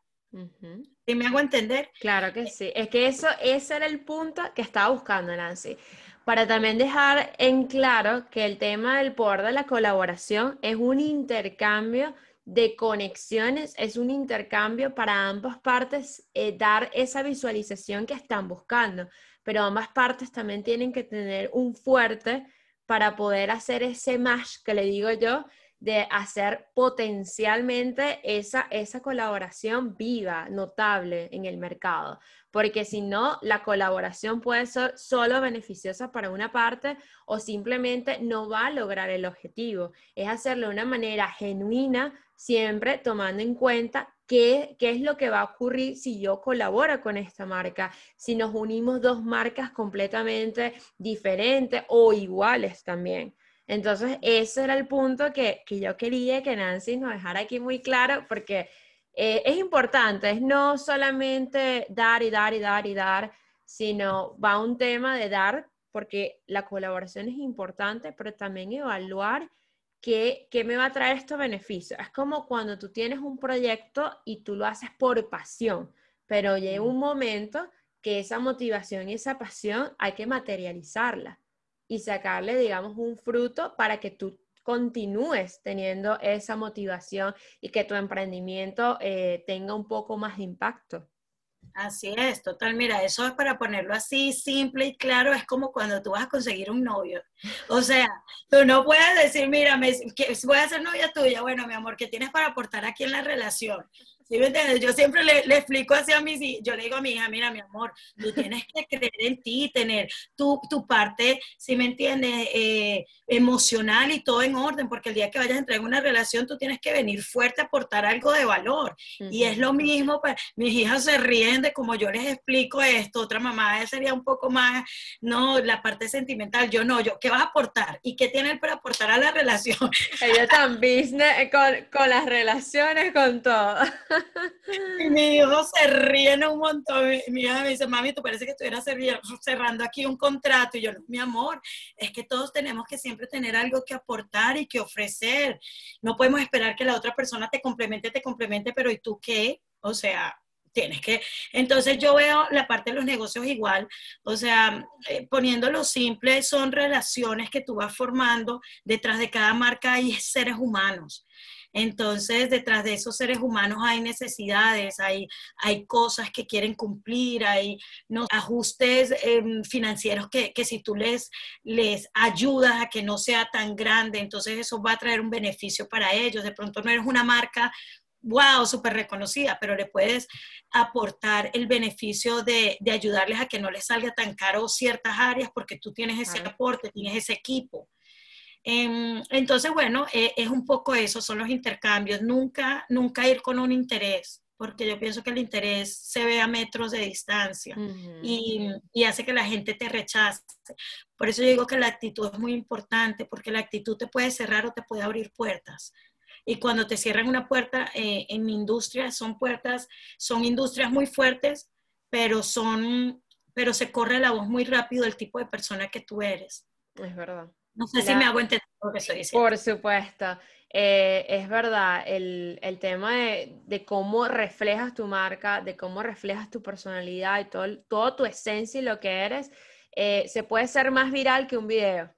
¿Sí me hago entender? Claro que sí. Es que eso, ese era el punto que estaba buscando Nancy. Para también dejar en claro que el tema del poder de la colaboración es un intercambio de conexiones, es un intercambio para ambas partes eh, dar esa visualización que están buscando, pero ambas partes también tienen que tener un fuerte para poder hacer ese match que le digo yo, de hacer potencialmente esa, esa colaboración viva, notable en el mercado. Porque si no, la colaboración puede ser solo beneficiosa para una parte o simplemente no va a lograr el objetivo. Es hacerlo de una manera genuina, siempre tomando en cuenta qué, qué es lo que va a ocurrir si yo colaboro con esta marca, si nos unimos dos marcas completamente diferentes o iguales también. Entonces, ese era el punto que, yo quería que Nancy nos dejara aquí muy claro, porque eh, es importante, es no solamente dar y dar y dar y dar, sino va un tema de dar, porque la colaboración es importante, pero también evaluar qué, qué me va a traer estos beneficios. Es como cuando tú tienes un proyecto y tú lo haces por pasión, pero llega un momento que esa motivación y esa pasión hay que materializarla y sacarle, digamos, un fruto para que tú continúes teniendo esa motivación y que tu emprendimiento eh, tenga un poco más de impacto. Así es, total. Mira, eso es para ponerlo así, simple y claro, es como cuando tú vas a conseguir un novio. O sea, tú no puedes decir, mira, me, que voy a ser novia tuya. Bueno, mi amor, ¿qué tienes para aportar aquí en la relación? ¿Sí me entiendes? Yo siempre le, le, explico así a mis yo le digo a mi hija, mira, mi amor, tú tienes que creer en ti, tener tu, tu parte, ¿sí me entiendes? Eh, emocional y todo en orden, porque el día que vayas a entrar en una relación, tú tienes que venir fuerte a aportar algo de valor. Y es lo mismo, pues, mis hijas se ríen de como yo les explico esto, otra mamá sería un poco más, no, la parte sentimental, yo no, yo, ¿qué vas a aportar? ¿Y qué tienes para aportar a la relación? Ella tan business eh, con, con las relaciones, con todo. Y mi hijo se ríe un montón. Mi hija me dice, mami, tú parece que estuvieras cerrando aquí un contrato. Y yo, mi amor, es que todos tenemos que siempre tener algo que aportar y que ofrecer. No podemos esperar que la otra persona te complemente, te complemente, pero ¿y tú qué? O sea, tienes que. Entonces yo veo la parte de los negocios igual, o sea, eh, poniéndolo simple, son relaciones que tú vas formando, detrás de cada marca hay seres humanos. Entonces, detrás de esos seres humanos hay necesidades, hay, hay cosas que quieren cumplir, hay ¿no? ajustes em, financieros que, que, si tú les, les ayudas a que no sea tan grande, entonces eso va a traer un beneficio para ellos. De pronto no eres una marca wow, súper reconocida, pero le puedes aportar el beneficio de, de, ayudarles a que no les salga tan caro ciertas áreas porque tú tienes ese aporte, tienes ese equipo. Em, entonces, bueno, e, es un poco eso, son los intercambios. Nunca, nunca ir con un interés, porque yo pienso que el interés se ve a metros de distancia y, y, hace que la gente te rechace. Por eso yo digo que la actitud es muy importante, porque la actitud te puede cerrar o te puede abrir puertas. Y cuando te cierran una puerta eh, en mi industria, son puertas, son industrias muy fuertes, pero son, pero se corre la voz muy rápido del tipo de persona que tú eres. Es verdad. No sé si me hago entender lo que estoy diciendo. Por supuesto. Eh, es verdad, el, el tema de, de, cómo reflejas tu marca, de cómo reflejas tu personalidad y todo, todo tu esencia y lo que eres, eh, se puede ser más viral que un video.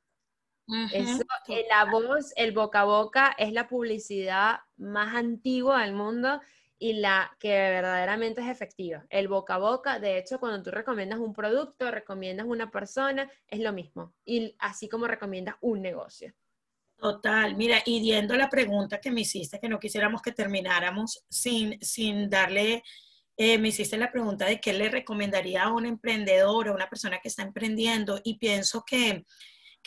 Eso, eh, la voz, el boca a boca es la publicidad más antigua del mundo y la que verdaderamente es efectiva. El boca a boca, de hecho, cuando tú recomiendas un producto, recomiendas una persona, es lo mismo. Y así como recomiendas un negocio. Total, mira, y viendo la pregunta que me hiciste, que no quisiéramos que termináramos sin, sin darle, eh, me hiciste la pregunta de qué le recomendaría a un emprendedor o a una persona que está emprendiendo y pienso que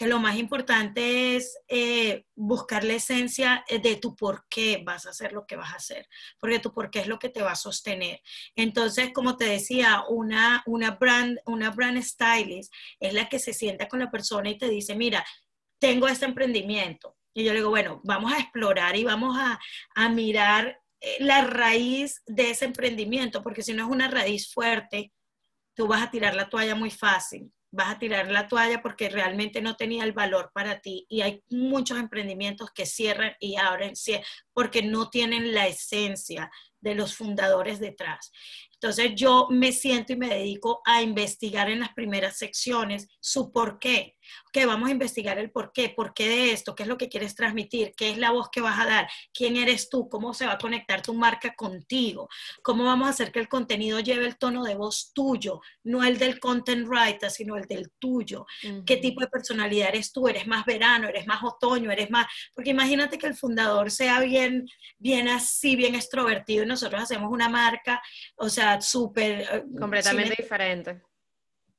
que lo más importante es eh, buscar la esencia de tu por qué vas a hacer lo que vas a hacer, porque tu por qué es lo que te va a sostener. Entonces, como te decía, una, una, brand, una brand stylist es la que se sienta con la persona y te dice, mira, tengo este emprendimiento. Y yo le digo, bueno, vamos a explorar y vamos a, a mirar eh, la raíz de ese emprendimiento, porque si no es una raíz fuerte, tú vas a tirar la toalla muy fácil vas a tirar la toalla porque realmente no tenía el valor para ti. Y hay muchos emprendimientos que cierran y abren porque no tienen la esencia de los fundadores detrás. Entonces yo me siento y me dedico a investigar en las primeras secciones su por qué. Que vamos a investigar el por qué, por qué de esto, qué es lo que quieres transmitir, qué es la voz que vas a dar, quién eres tú, cómo se va a conectar tu marca contigo, cómo vamos a hacer que el contenido lleve el tono de voz tuyo, no el del content writer, sino el del tuyo. ¿Qué tipo de personalidad eres tú? ¿Eres más verano? ¿Eres más otoño? ¿Eres más...? Porque imagínate que el fundador sea bien, bien así, bien extrovertido y nosotros hacemos una marca, o sea, súper... Eh, Completamente diferente.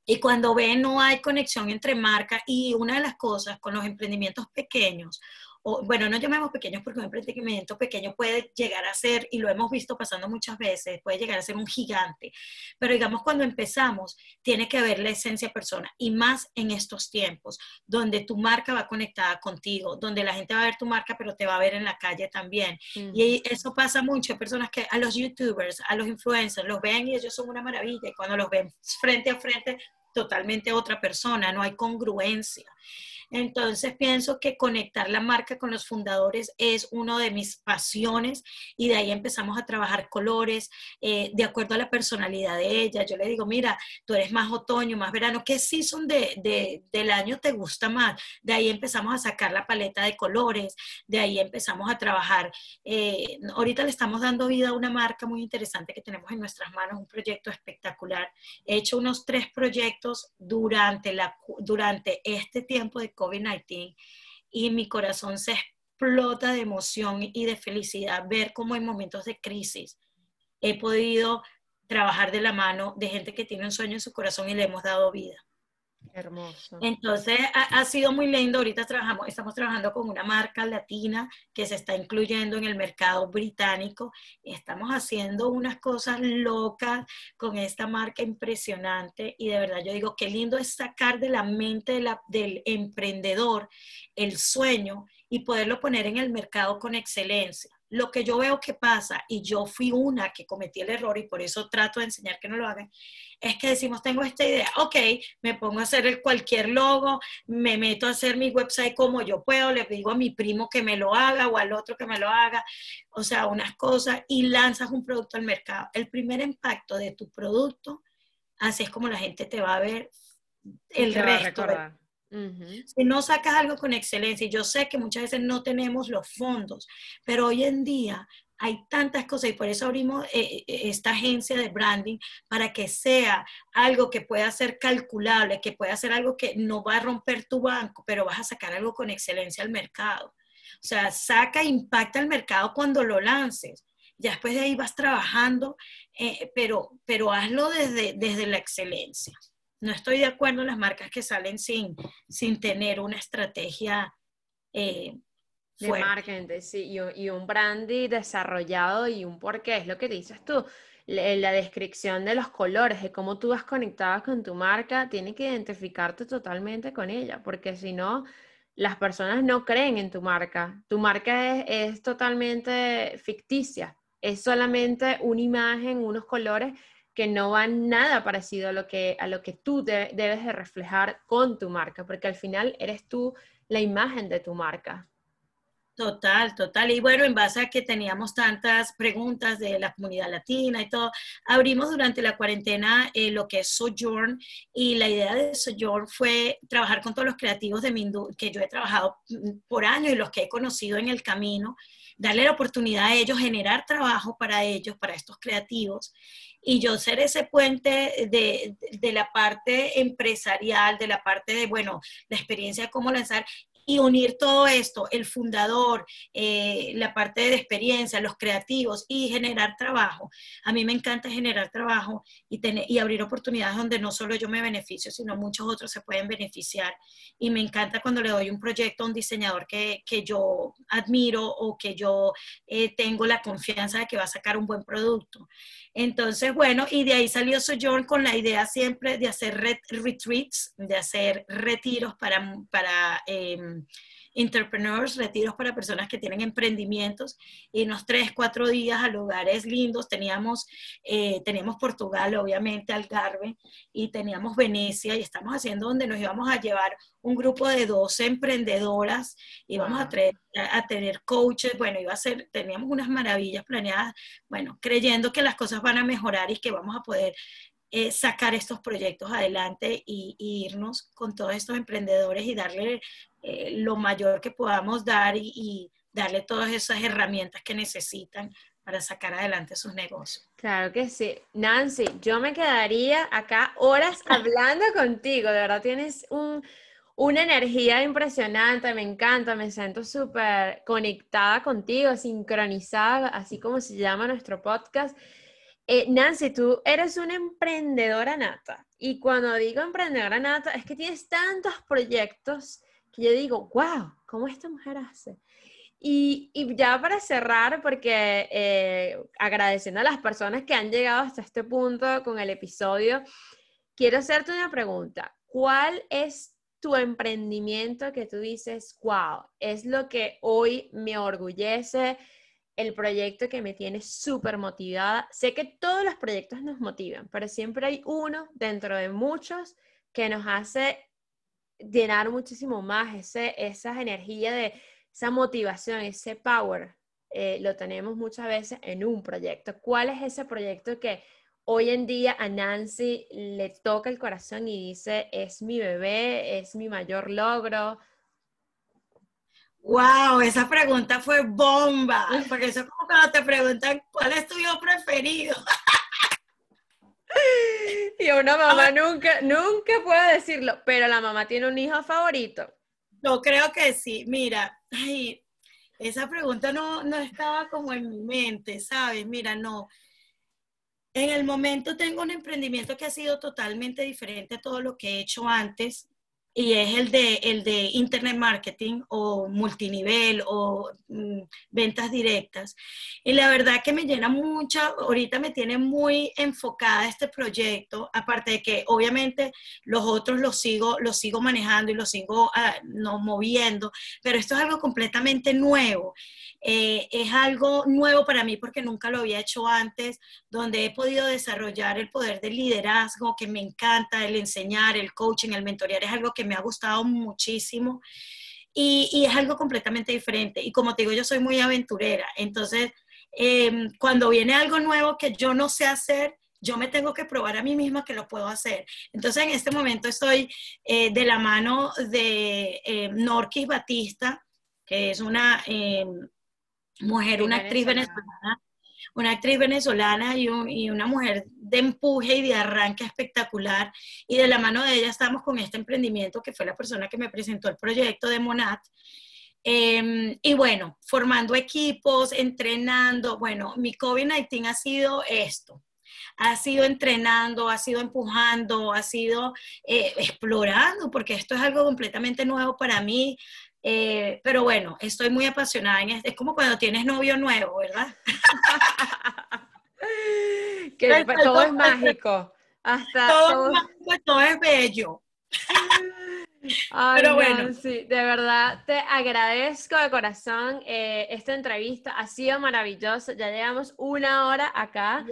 Y cuando ve no hay conexión entre marcas y una de las cosas con los emprendimientos pequeños bueno, no llamemos pequeños porque un emprendimiento pequeño puede llegar a ser, y lo hemos visto pasando muchas veces, puede llegar a ser un gigante, pero digamos cuando empezamos, tiene que haber la esencia persona, y más en estos tiempos, donde tu marca va conectada contigo, donde la gente va a ver tu marca, pero te va a ver en la calle también. Y eso pasa mucho, hay personas que a los youtubers, a los influencers, los ven y ellos son una maravilla, y cuando los ven frente a frente, totalmente otra persona, no hay congruencia. Entonces pienso que conectar la marca con los fundadores es uno de mis pasiones y de ahí empezamos a trabajar colores eh, de acuerdo a la personalidad de ella. Yo le digo, mira, tú eres más otoño, más verano, ¿qué season de, del año te gusta más? De ahí empezamos a sacar la paleta de colores, de ahí empezamos a trabajar. Eh, ahorita le estamos dando vida a una marca muy interesante que tenemos en nuestras manos, un proyecto espectacular. He hecho unos tres proyectos durante, la, durante este tiempo de COVID-19 y mi corazón se explota de emoción y de felicidad ver cómo en momentos de crisis he podido trabajar de la mano de gente que tiene un sueño en su corazón y le hemos dado vida. Hermoso. Entonces ha, sido muy lindo. Ahorita trabajamos, estamos trabajando con una marca latina que se está incluyendo en el mercado británico. Estamos haciendo unas cosas locas con esta marca impresionante y de verdad yo digo qué lindo es sacar de la mente del emprendedor el sueño y poderlo poner en el mercado con excelencia. Lo que yo veo que pasa, y yo fui una que cometí el error y por eso trato de enseñar que no lo hagan, es que decimos, tengo esta idea, ok, me pongo a hacer cualquier logo, me meto a hacer mi website como yo puedo, le digo a mi primo que me lo haga o al otro que me lo haga, o sea, unas cosas, y lanzas un producto al mercado. El primer impacto de tu producto, así es como la gente te va a ver el resto. Si no sacas algo con excelencia, y yo sé que muchas veces no tenemos los fondos, pero hoy en día hay tantas cosas y por eso abrimos eh, eh, esta agencia de branding para que sea algo que pueda ser calculable, que pueda ser algo que no va a romper tu banco, pero vas a sacar algo con excelencia al mercado. O sea, saca, impacta al mercado cuando lo lances. Ya después de ahí vas trabajando, eh, pero, pero hazlo desde, desde la excelencia. No estoy de acuerdo en las marcas que salen sin, sin tener una estrategia de marketing, sí, y, un brandy desarrollado y un porqué, es lo que dices tú. La, descripción de los colores, de cómo tú vas conectada con tu marca, tiene que identificarte totalmente con ella, porque si no, las personas no creen en tu marca. Tu marca es, totalmente ficticia, es solamente una imagen, unos colores que no van nada parecido a lo que, a lo que tú debes de reflejar con tu marca, porque al final eres tú la imagen de tu marca. Total, total. Y bueno, en base a que teníamos tantas preguntas de la comunidad latina y todo, abrimos durante la cuarentena eh, lo que es Sojourn y la idea de Sojourn fue trabajar con todos los creativos de mi que yo he trabajado mm, por años y los que he conocido en el camino, darle la oportunidad a ellos, generar trabajo para ellos, para estos creativos y yo ser ese puente de, de, la parte empresarial, de la parte de, bueno, la experiencia de cómo lanzar y unir todo esto, el fundador, eh, la parte de experiencia, los creativos y generar trabajo. A mí me encanta generar trabajo y, tener, y abrir oportunidades donde no solo yo me beneficio, sino muchos otros se pueden beneficiar. Y me encanta cuando le doy un proyecto a un diseñador que, que yo admiro o que yo eh, tengo la confianza de que va a sacar un buen producto. Entonces, bueno, y de ahí salió Sojourn con la idea siempre de hacer retreats, de hacer retiros para, para em, entrepreneurs, retiros para personas que tienen emprendimientos, y unos tres, cuatro días a lugares lindos. Teníamos, eh, teníamos Portugal, obviamente, Algarve, y teníamos Venecia, y estamos haciendo donde nos íbamos a llevar un grupo de 12 emprendedoras, íbamos a, a, tener coaches, bueno, iba a ser, teníamos unas maravillas planeadas, bueno, creyendo que las cosas van a mejorar y que vamos a poder eh, sacar estos proyectos adelante y, irnos con todos estos emprendedores y darle eh, lo mayor que podamos dar y, darle todas esas herramientas que necesitan para sacar adelante sus negocios. Claro que sí. Nancy, yo me quedaría acá horas hablando contigo. De verdad tienes una energía impresionante, me encanta, me siento súper conectada contigo, sincronizada, así como se llama nuestro podcast. Eh, Nancy, tú eres una emprendedora nata. Y cuando digo emprendedora nata, es que tienes tantos proyectos que yo digo, wow, ¿cómo esta mujer hace? Y, ya para cerrar, porque eh, agradeciendo a las personas que han llegado hasta este punto con el episodio, quiero hacerte una pregunta. ¿Cuál es tu emprendimiento que tú dices, wow, es lo que hoy me orgullece? el proyecto que me tiene súper motivada. Sé que todos los proyectos nos motivan, pero siempre hay uno dentro de muchos que nos hace llenar muchísimo más ese, esa energía de esa motivación, ese power. Eh, lo tenemos muchas veces en un proyecto. ¿Cuál es ese proyecto que hoy en día a Nancy le toca el corazón y dice, es mi bebé, es mi mayor logro? Wow, esa pregunta fue bomba, porque eso es como cuando te preguntan cuál es tu hijo preferido. Y una mamá nunca, nunca puede decirlo, pero la mamá tiene un hijo favorito. Yo creo que sí. Mira, esa pregunta no, no estaba como en mi mente, ¿sabes? Mira, no. En el momento tengo un emprendimiento que ha sido totalmente diferente a todo lo que he hecho antes y es el de, el de Internet Marketing o multinivel o mm, ventas directas. Y la verdad que me llena mucho, ahorita me tiene muy enfocada este proyecto, aparte de que obviamente los otros los sigo, los sigo manejando y los sigo ah, no, moviendo, pero esto es algo completamente nuevo. Eh, es algo nuevo para mí porque nunca lo había hecho antes, donde he podido desarrollar el poder del liderazgo, que me encanta, el enseñar, el coaching, el mentorear, es algo que me ha gustado muchísimo. Y, es algo completamente diferente. Y como te digo, yo soy muy aventurera. Entonces, em, cuando viene algo nuevo que yo no sé hacer, yo me tengo que probar a mí misma que lo puedo hacer. Entonces en este momento estoy eh, de la mano de eh, Norquis Batista, que es una eh, mujer, una actriz venezolana, una actriz venezolana y, una mujer de empuje y de arranque espectacular. Y de la mano de ella estamos con este emprendimiento que fue la persona que me presentó el proyecto de Monat. Em, y bueno, formando equipos, entrenando. Bueno, mi COVID-19 ha sido esto. Ha sido entrenando, ha sido empujando, ha sido eh, explorando, porque esto es algo completamente nuevo para mí. Eh, pero bueno, estoy muy apasionada. En es como cuando tienes novio nuevo, ¿verdad? que todo es mágico. Hasta todo, todo es bello. Pero bueno. sí, de verdad te agradezco de corazón. Eh, esta entrevista ha sido maravillosa. Ya llevamos una hora acá.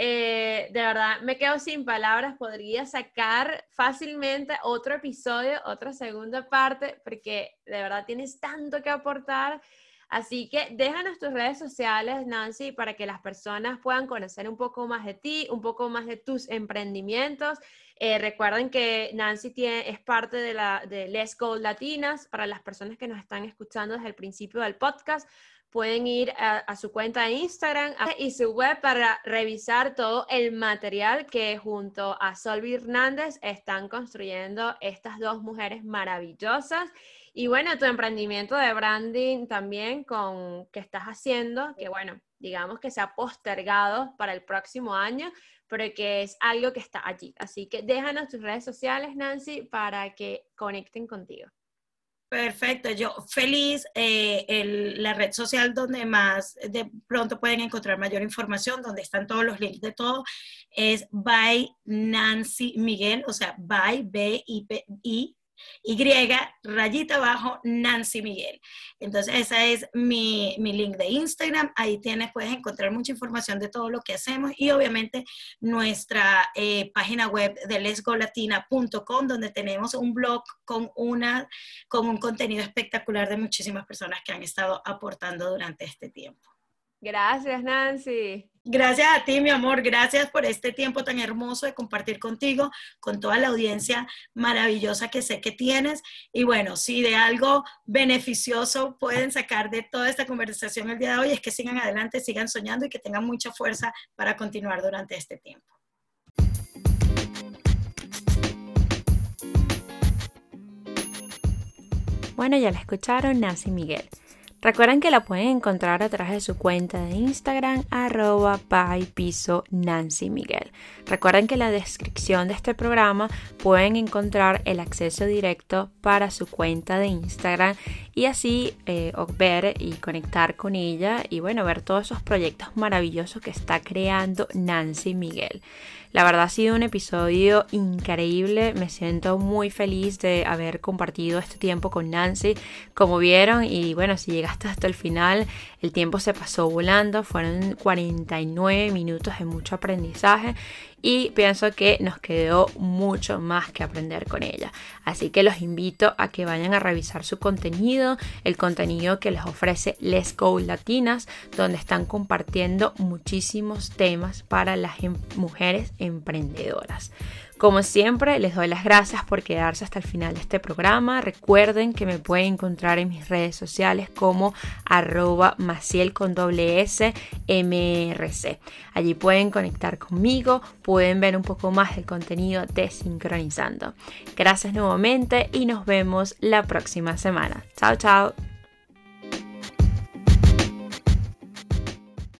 Eh, de verdad, me quedo sin palabras. Podría sacar fácilmente otro episodio, otra segunda parte, porque de verdad tienes tanto que aportar. Así que déjanos tus redes sociales, Nancy, para que las personas puedan conocer un poco más de ti, un poco más de tus emprendimientos eh, recuerden que Nancy tiene, es parte de, la, de Let's Go Latinas. Para las personas que nos están escuchando desde el principio del podcast, pueden ir a, su cuenta de Instagram y su web para revisar todo el material que junto a Solvi Hernández están construyendo estas dos mujeres maravillosas. Y bueno, tu emprendimiento de branding también con que estás haciendo, que bueno, digamos que se ha postergado para el próximo año, pero que es algo que está allí. Así que déjanos tus redes sociales, Nancy, para que conecten contigo. Perfecto, yo feliz, eh, la red social donde más de pronto pueden encontrar mayor información, donde están todos los links de todo, es by Nancy Miguel, o sea, by B-I-I y rayita abajo Nancy Miguel. Entonces, ese es mi, link de Instagram. Ahí tienes, puedes encontrar mucha información de todo lo que hacemos y obviamente nuestra eh, página web de lesgolatina.com, donde tenemos un blog con, una, con un contenido espectacular de muchísimas personas que han estado aportando durante este tiempo. Gracias, Nancy. Gracias a ti, mi amor. Gracias por este tiempo tan hermoso de compartir contigo, con toda la audiencia maravillosa que sé que tienes. Y bueno, si de algo beneficioso pueden sacar de toda esta conversación el día de hoy, es que sigan adelante, sigan soñando y que tengan mucha fuerza para continuar durante este tiempo. Bueno, ya la escucharon, Nancy Miguel. Recuerden que la pueden encontrar a través de su cuenta de Instagram arroba piso Nancy Miguel. Recuerden que en la descripción de este programa pueden encontrar el acceso directo para su cuenta de Instagram y así eh, ver y conectar con ella y bueno, ver todos esos proyectos maravillosos que está creando Nancy Miguel. La verdad ha sido un episodio increíble, me siento muy feliz de haber compartido este tiempo con Nancy, como vieron, y bueno, si llegaste hasta el final, el tiempo se pasó volando, fueron 49 minutos de mucho aprendizaje y pienso que nos quedó mucho más que aprender con ella. Así que los invito a que vayan a revisar su contenido, el contenido que les ofrece Let's Go Latinas, donde están compartiendo muchísimos temas para las em, mujeres emprendedoras. Como siempre, les doy las gracias por quedarse hasta el final de este programa. Recuerden que me pueden encontrar en mis redes sociales como arroba maciel con doble S MRC. Allí pueden conectar conmigo, pueden ver un poco más del contenido de Sincronizando. Gracias nuevamente y nos vemos la próxima semana. Chao, chao.